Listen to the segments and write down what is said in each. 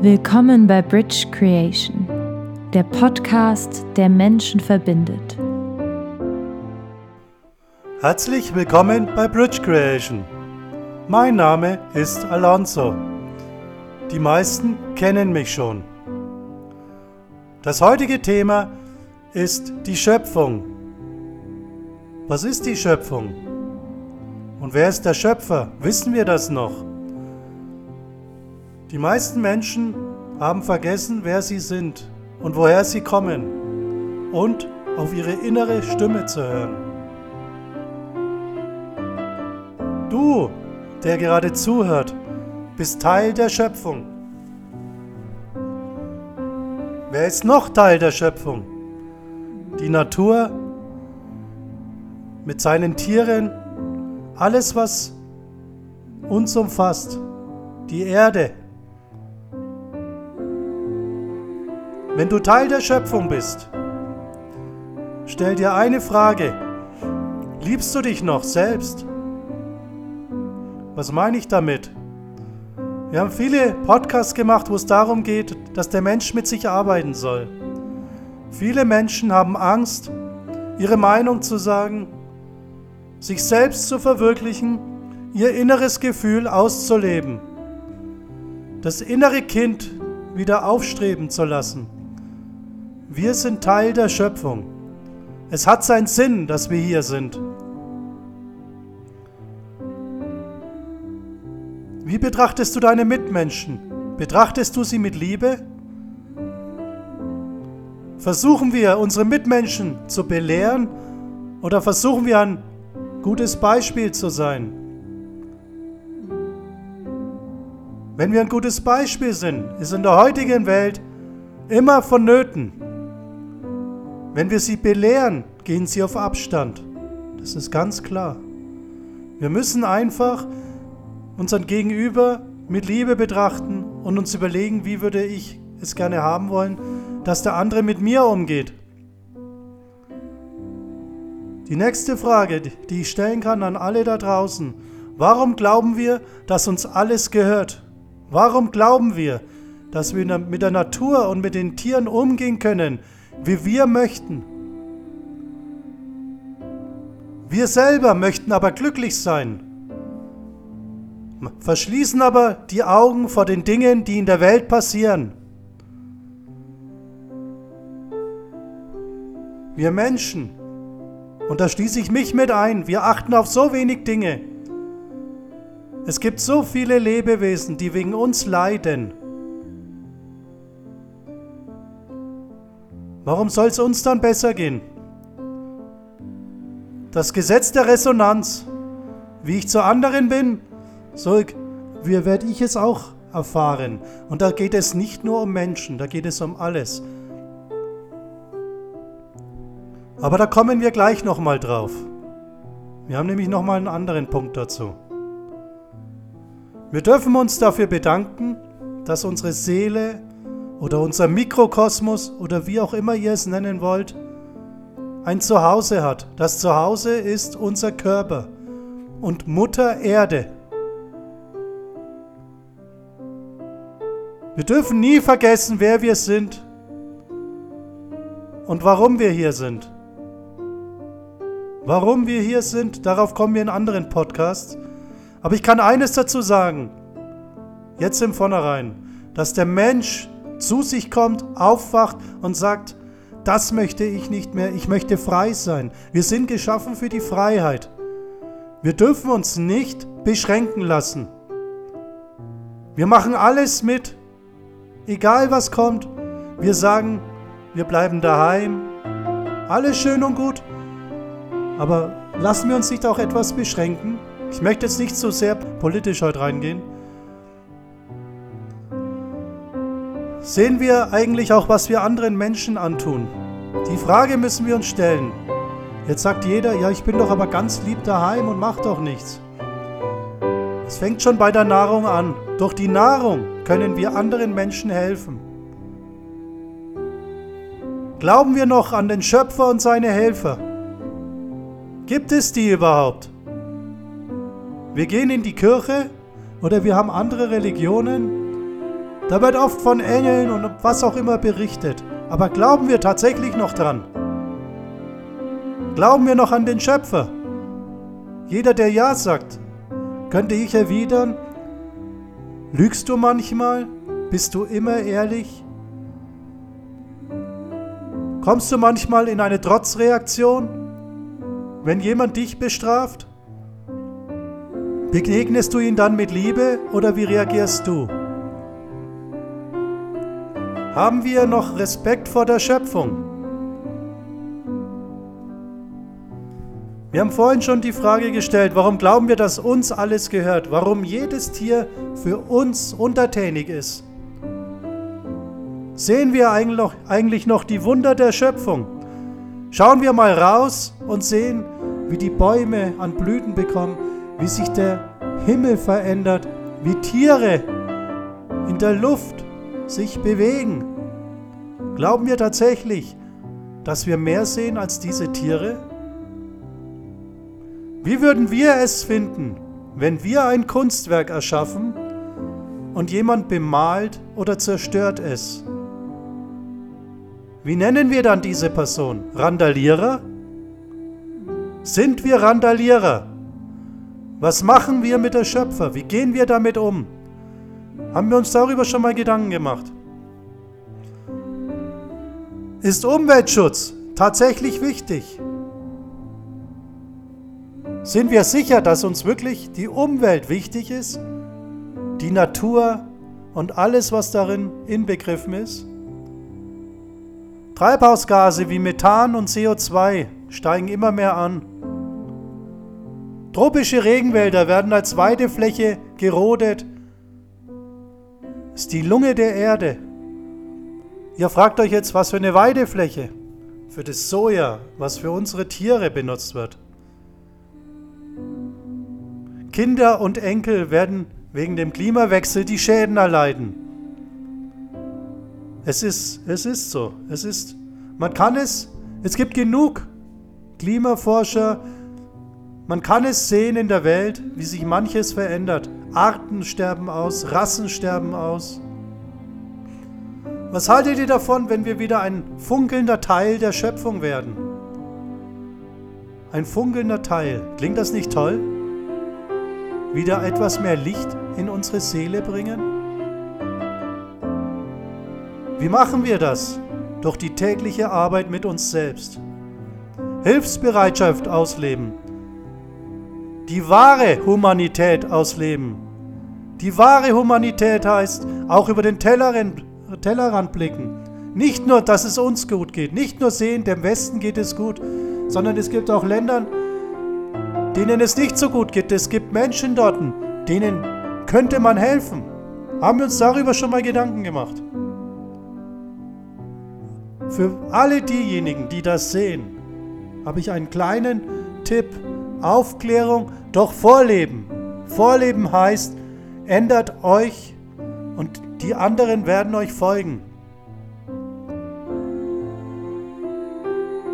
Willkommen bei Bridge Creation, der Podcast, der Menschen verbindet. Herzlich willkommen bei Bridge Creation. Mein Name ist Alonso. Die meisten kennen mich schon. Das heutige Thema ist die Schöpfung. Was ist die Schöpfung? Und wer ist der Schöpfer? Wissen wir das noch? Die meisten Menschen haben vergessen, wer sie sind und woher sie kommen und auf ihre innere Stimme zu hören. Du, der gerade zuhört, bist Teil der Schöpfung. Wer ist noch Teil der Schöpfung? Die Natur mit seinen Tieren, alles, was uns umfasst, die Erde, Wenn du Teil der Schöpfung bist, stell dir eine Frage. Liebst du dich noch selbst? Was meine ich damit? Wir haben viele Podcasts gemacht, wo es darum geht, dass der Mensch mit sich arbeiten soll. Viele Menschen haben Angst, ihre Meinung zu sagen, sich selbst zu verwirklichen, ihr inneres Gefühl auszuleben, das innere Kind wieder aufstreben zu lassen. Wir sind Teil der Schöpfung. Es hat seinen Sinn, dass wir hier sind. Wie betrachtest du deine Mitmenschen? Betrachtest du sie mit Liebe? Versuchen wir, unsere Mitmenschen zu belehren oder versuchen wir ein gutes Beispiel zu sein? Wenn wir ein gutes Beispiel sind, ist in der heutigen Welt immer vonnöten, wenn wir sie belehren, gehen sie auf Abstand. Das ist ganz klar. Wir müssen einfach unseren Gegenüber mit Liebe betrachten und uns überlegen, wie würde ich es gerne haben wollen, dass der andere mit mir umgeht. Die nächste Frage, die ich stellen kann an alle da draußen. Warum glauben wir, dass uns alles gehört? Warum glauben wir, dass wir mit der Natur und mit den Tieren umgehen können, wie wir möchten. Wir selber möchten aber glücklich sein, verschließen aber die Augen vor den Dingen, die in der Welt passieren. Wir Menschen, und da schließe ich mich mit ein, wir achten auf so wenig Dinge. Es gibt so viele Lebewesen, die wegen uns leiden. Warum soll es uns dann besser gehen? Das Gesetz der Resonanz. Wie ich zu anderen bin, so werde ich es auch erfahren. Und da geht es nicht nur um Menschen, da geht es um alles. Aber da kommen wir gleich nochmal drauf. Wir haben nämlich nochmal einen anderen Punkt dazu. Wir dürfen uns dafür bedanken, dass unsere Seele oder unser Mikrokosmos oder wie auch immer ihr es nennen wollt, ein Zuhause hat. Das Zuhause ist unser Körper und Mutter Erde. Wir dürfen nie vergessen, wer wir sind und warum wir hier sind. Warum wir hier sind, darauf kommen wir in anderen Podcasts. Aber ich kann eines dazu sagen, jetzt im Vornherein, dass der Mensch zu sich kommt, aufwacht und sagt, das möchte ich nicht mehr, ich möchte frei sein. Wir sind geschaffen für die Freiheit. Wir dürfen uns nicht beschränken lassen. Wir machen alles mit, egal was kommt. Wir sagen, wir bleiben daheim. Alles schön und gut. Aber lassen wir uns nicht auch etwas beschränken. Ich möchte jetzt nicht so sehr politisch heute reingehen. Sehen wir eigentlich auch, was wir anderen Menschen antun? Die Frage müssen wir uns stellen. Jetzt sagt jeder, ja, ich bin doch aber ganz lieb daheim und mach doch nichts. Es fängt schon bei der Nahrung an. Durch die Nahrung können wir anderen Menschen helfen. Glauben wir noch an den Schöpfer und seine Helfer? Gibt es die überhaupt? Wir gehen in die Kirche oder wir haben andere Religionen Da wird oft von Engeln und was auch immer berichtet. Aber glauben wir tatsächlich noch dran? Glauben wir noch an den Schöpfer? Jeder, der Ja sagt, könnte ich erwidern, lügst du manchmal? Bist du immer ehrlich? Kommst du manchmal in eine Trotzreaktion, wenn jemand dich bestraft? Begegnest du ihn dann mit Liebe oder wie reagierst du? Haben wir noch Respekt vor der Schöpfung? Wir haben vorhin schon die Frage gestellt, warum glauben wir, dass uns alles gehört? Warum jedes Tier für uns untertänig ist? Sehen wir eigentlich noch die Wunder der Schöpfung? Schauen wir mal raus und sehen, wie die Bäume an Blüten bekommen, wie sich der Himmel verändert, wie Tiere in der Luft sich bewegen. Glauben wir tatsächlich, dass wir mehr sehen als diese Tiere? Wie würden wir es finden, wenn wir ein Kunstwerk erschaffen und jemand bemalt oder zerstört es? Wie nennen wir dann diese Person? Randalierer? Sind wir Randalierer? Was machen wir mit der Schöpfer? Wie gehen wir damit um? Haben wir uns darüber schon mal Gedanken gemacht? Ist Umweltschutz tatsächlich wichtig? Sind wir sicher, dass uns wirklich die Umwelt wichtig ist? Die Natur und alles, was darin inbegriffen ist? Treibhausgase wie Methan und CO2 steigen immer mehr an. Tropische Regenwälder werden als Weidefläche gerodet. Ist die Lunge der Erde. Ihr fragt euch jetzt, was für eine Weidefläche? Für das Soja, was für unsere Tiere benutzt wird. Kinder und Enkel werden wegen dem Klimawechsel die Schäden erleiden. Es ist, es ist so. Es ist, man kann es, es gibt genug Klimaforscher, man kann es sehen in der Welt, wie sich manches verändert. Arten sterben aus, Rassen sterben aus. Was haltet ihr davon, wenn wir wieder ein funkelnder Teil der Schöpfung werden? Ein funkelnder Teil. Klingt das nicht toll? Wieder etwas mehr Licht in unsere Seele bringen? Wie machen wir das? Durch die tägliche Arbeit mit uns selbst. Hilfsbereitschaft ausleben, die wahre Humanität ausleben. Die wahre Humanität heißt auch über den Tellerrand, Tellerrand blicken. Nicht nur, dass es uns gut geht, nicht nur sehen, dem Westen geht es gut, sondern es gibt auch Länder, denen es nicht so gut geht. Es gibt Menschen dort, denen könnte man helfen. Haben wir uns darüber schon mal Gedanken gemacht? Für alle diejenigen, die das sehen, habe ich einen kleinen Tipp. Aufklärung doch Vorleben. Vorleben heißt, ändert euch und die anderen werden euch folgen.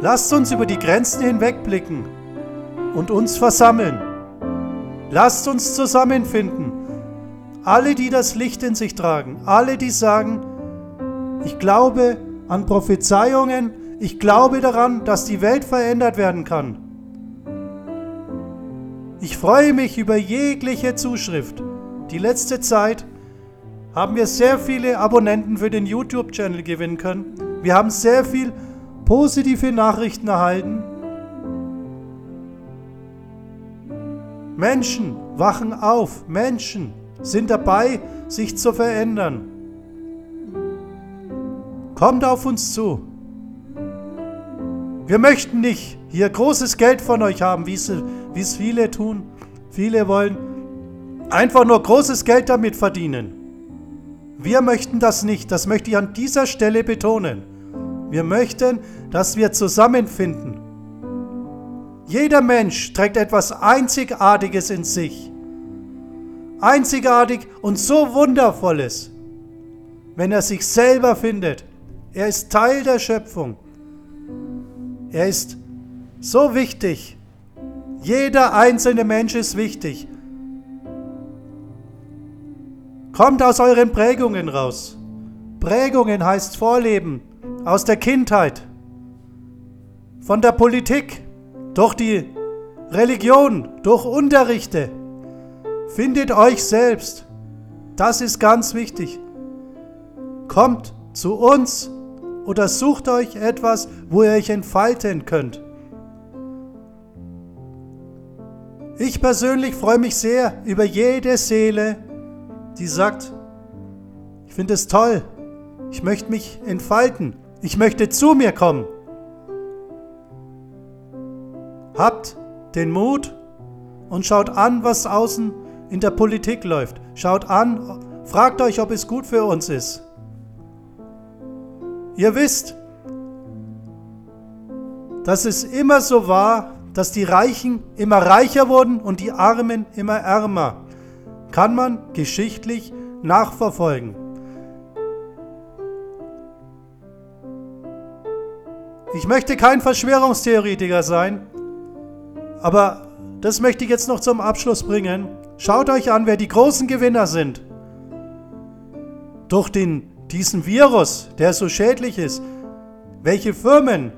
Lasst uns über die Grenzen hinwegblicken und uns versammeln. Lasst uns zusammenfinden. Alle, die das Licht in sich tragen, alle, die sagen, ich glaube an Prophezeiungen, ich glaube daran, dass die Welt verändert werden kann. Ich freue mich über jegliche Zuschrift. Die letzte Zeit haben wir sehr viele Abonnenten für den YouTube-Channel gewinnen können. Wir haben sehr viel positive Nachrichten erhalten. Menschen wachen auf. Menschen sind dabei, sich zu verändern. Kommt auf uns zu. Wir möchten nicht hier großes Geld von euch haben, wie es viele tun. Viele wollen einfach nur großes Geld damit verdienen. Wir möchten das nicht, das möchte ich an dieser Stelle betonen. Wir möchten, dass wir zusammenfinden. Jeder Mensch trägt etwas Einzigartiges in sich. Einzigartig und so wundervolles, wenn er sich selber findet. Er ist Teil der Schöpfung. Er ist so wichtig. Jeder einzelne Mensch ist wichtig. Kommt aus euren Prägungen raus. Prägungen heißt Vorleben aus der Kindheit, von der Politik, durch die Religion, durch Unterrichte. Findet euch selbst. Das ist ganz wichtig. Kommt zu uns oder sucht euch etwas, wo ihr euch entfalten könnt. Ich persönlich freue mich sehr über jede Seele, die sagt, ich finde es toll, ich möchte mich entfalten, ich möchte zu mir kommen. Habt den Mut und schaut an, was außen in der Politik läuft. Schaut an, fragt euch, ob es gut für uns ist. Ihr wisst, dass es immer so war, dass die Reichen immer reicher wurden und die Armen immer ärmer. Kann man geschichtlich nachverfolgen. Ich möchte kein Verschwörungstheoretiker sein, aber das möchte ich jetzt noch zum Abschluss bringen. Schaut euch an, wer die großen Gewinner sind. Durch den, diesen Virus, der so schädlich ist. Welche Firmen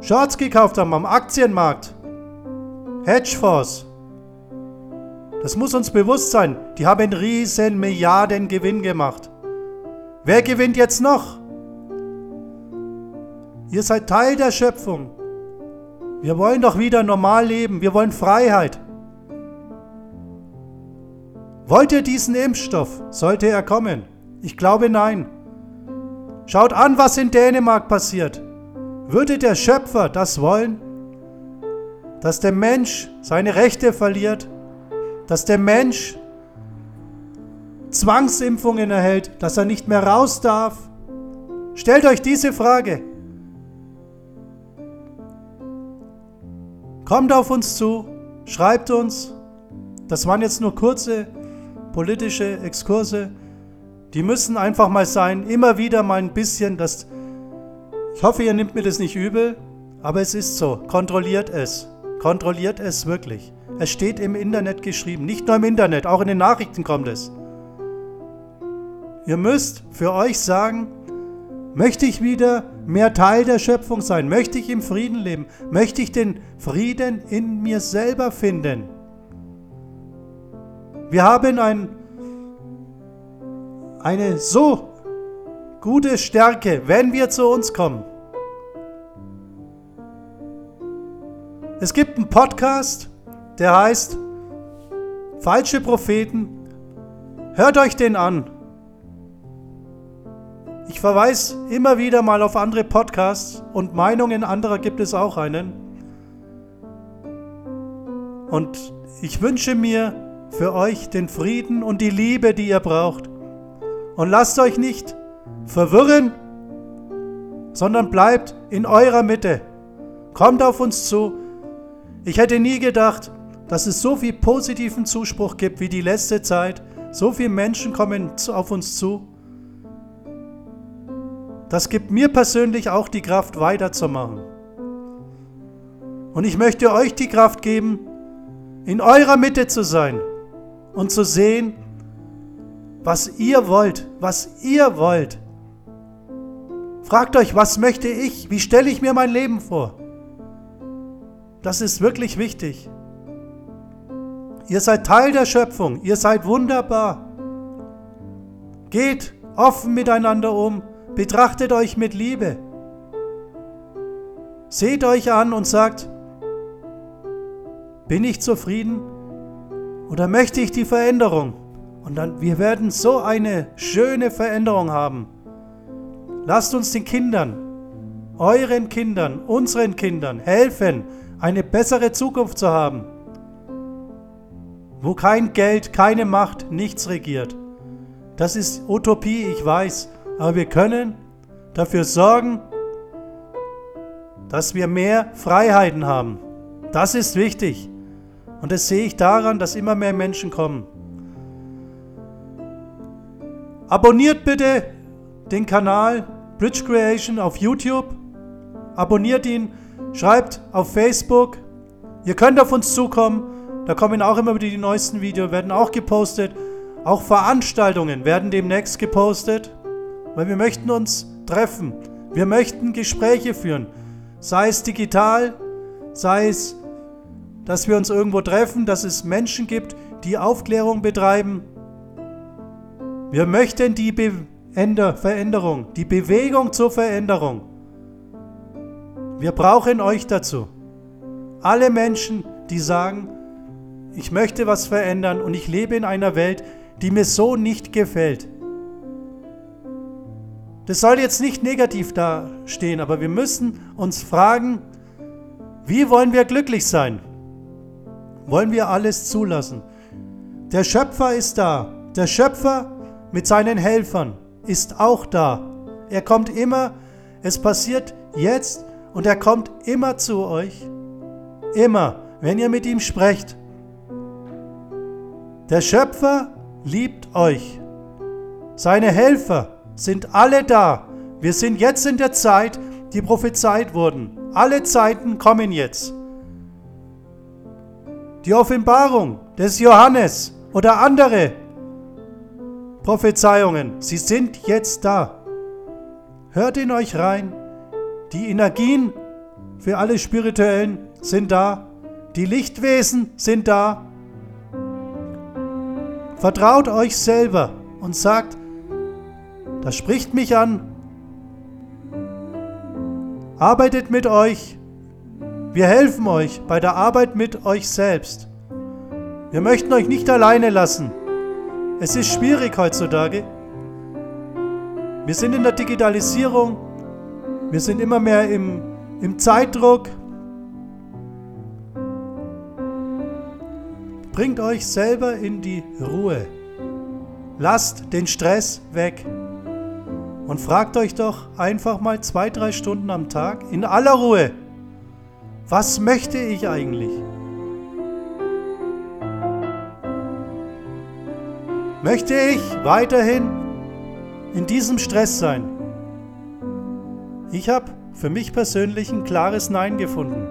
Shorts gekauft haben am Aktienmarkt. Hedgefonds. Das muss uns bewusst sein. Die haben riesen Milliarden Gewinn gemacht. Wer gewinnt jetzt noch? Ihr seid Teil der Schöpfung. Wir wollen doch wieder normal leben. Wir wollen Freiheit. Wollt ihr diesen Impfstoff? Sollte er kommen? Ich glaube nein. Schaut an, was in Dänemark passiert. Würde der Schöpfer das wollen? Dass der Mensch seine Rechte verliert? Dass der Mensch Zwangsimpfungen erhält? Dass er nicht mehr raus darf? Stellt euch diese Frage. Kommt auf uns zu, schreibt uns. Das waren jetzt nur kurze politische Exkurse. Die müssen einfach mal sein, immer wieder mal ein bisschen. Das ich hoffe, ihr nehmt mir das nicht übel, aber es ist so. Kontrolliert es. Kontrolliert es wirklich. Es steht im Internet geschrieben. Nicht nur im Internet, auch in den Nachrichten kommt es. Ihr müsst für euch sagen, möchte ich wieder mehr Teil der Schöpfung sein? Möchte ich im Frieden leben? Möchte ich den Frieden in mir selber finden? Wir haben ein, eine so gute Stärke, wenn wir zu uns kommen. Es gibt einen Podcast, der heißt Falsche Propheten. Hört euch den an. Ich verweise immer wieder mal auf andere Podcasts und Meinungen anderer gibt es auch einen. Und ich wünsche mir für euch den Frieden und die Liebe, die ihr braucht. Und lasst euch nicht verwirren, sondern bleibt in eurer Mitte. Kommt auf uns zu. Ich hätte nie gedacht, dass es so viel positiven Zuspruch gibt wie die letzte Zeit. So viele Menschen kommen auf uns zu. Das gibt mir persönlich auch die Kraft weiterzumachen. Und ich möchte euch die Kraft geben, in eurer Mitte zu sein und zu sehen, was ihr wollt, was ihr wollt. Fragt euch, was möchte ich? Wie stelle ich mir mein Leben vor? Das ist wirklich wichtig. Ihr seid Teil der Schöpfung, ihr seid wunderbar. Geht offen miteinander um Betrachtet euch mit Liebe. Seht euch an und sagt, bin ich zufrieden oder möchte ich die Veränderung? Und dann, wir werden so eine schöne Veränderung haben. Lasst uns den Kindern, euren Kindern, unseren Kindern helfen, eine bessere Zukunft zu haben, wo kein Geld, keine Macht, nichts regiert. Das ist Utopie, ich weiß, aber wir können dafür sorgen, dass wir mehr Freiheiten haben. Das ist wichtig. Und das sehe ich daran, dass immer mehr Menschen kommen. Abonniert bitte den Kanal Bridge Creation auf YouTube. Abonniert ihn, schreibt auf Facebook. Ihr könnt auf uns zukommen. Da kommen auch immer wieder die neuesten Videos, werden auch gepostet. Auch Veranstaltungen werden demnächst gepostet, weil wir möchten uns treffen. Wir möchten Gespräche führen, sei es digital, sei es, dass wir uns irgendwo treffen, dass es Menschen gibt, die Aufklärung betreiben. Wir möchten die Be Veränderung, die Bewegung zur Veränderung. Wir brauchen euch dazu. Alle Menschen, die sagen, ich möchte was verändern und ich lebe in einer Welt, die mir so nicht gefällt. Das soll jetzt nicht negativ dastehen, aber wir müssen uns fragen, wie wollen wir glücklich sein? Wollen wir alles zulassen? Der Schöpfer ist da. Der Schöpfer mit seinen Helfern ist auch da. Er kommt immer, es passiert jetzt und er kommt immer zu euch. Immer, wenn ihr mit ihm sprecht. Der Schöpfer liebt euch. Seine Helfer sind alle da. Wir sind jetzt in der Zeit, die prophezeit wurden. Alle Zeiten kommen jetzt. Die Offenbarung des Johannes oder andere Prophezeiungen, sie sind jetzt da. Hört in euch rein. Die Energien für alle Spirituellen sind da. Die Lichtwesen sind da. Vertraut euch selber und sagt, das spricht mich an. Arbeitet mit euch. Wir helfen euch bei der Arbeit mit euch selbst. Wir möchten euch nicht alleine lassen. Es ist schwierig heutzutage. Wir sind in der Digitalisierung. Wir sind immer mehr im, im Zeitdruck. Bringt euch selber in die Ruhe. Lasst den Stress weg. Und fragt euch doch einfach mal zwei, drei Stunden am Tag in aller Ruhe, was möchte ich eigentlich? Möchte ich weiterhin in diesem Stress sein? Ich habe für mich persönlich ein klares Nein gefunden.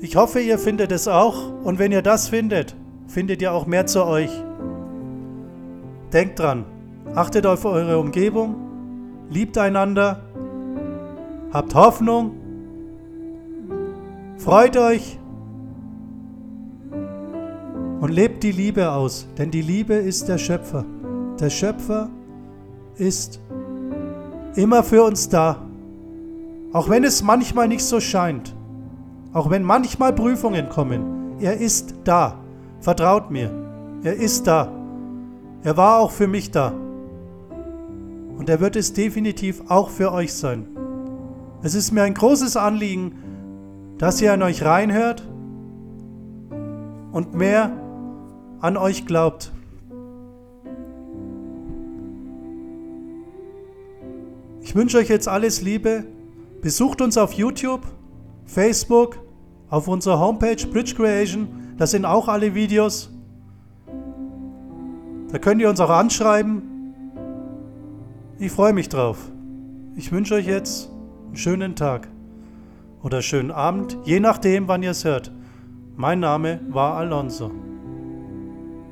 Ich hoffe, ihr findet es auch und wenn ihr das findet, findet ihr auch mehr zu euch. Denkt dran, achtet auf eure Umgebung, liebt einander, habt Hoffnung, freut euch und lebt die Liebe aus, denn die Liebe ist der Schöpfer. Der Schöpfer ist immer für uns da, auch wenn es manchmal nicht so scheint. Auch wenn manchmal Prüfungen kommen, er ist da. Vertraut mir, er ist da. Er war auch für mich da. Und er wird es definitiv auch für euch sein. Es ist mir ein großes Anliegen, dass ihr an euch reinhört und mehr an euch glaubt. Ich wünsche euch jetzt alles Liebe. Besucht uns auf YouTube Facebook, auf unserer Homepage Bridge Creation. Da sind auch alle Videos. Da könnt ihr uns auch anschreiben. Ich freue mich drauf. Ich wünsche euch jetzt einen schönen Tag oder schönen Abend, je nachdem, wann ihr es hört. Mein Name war Alonso.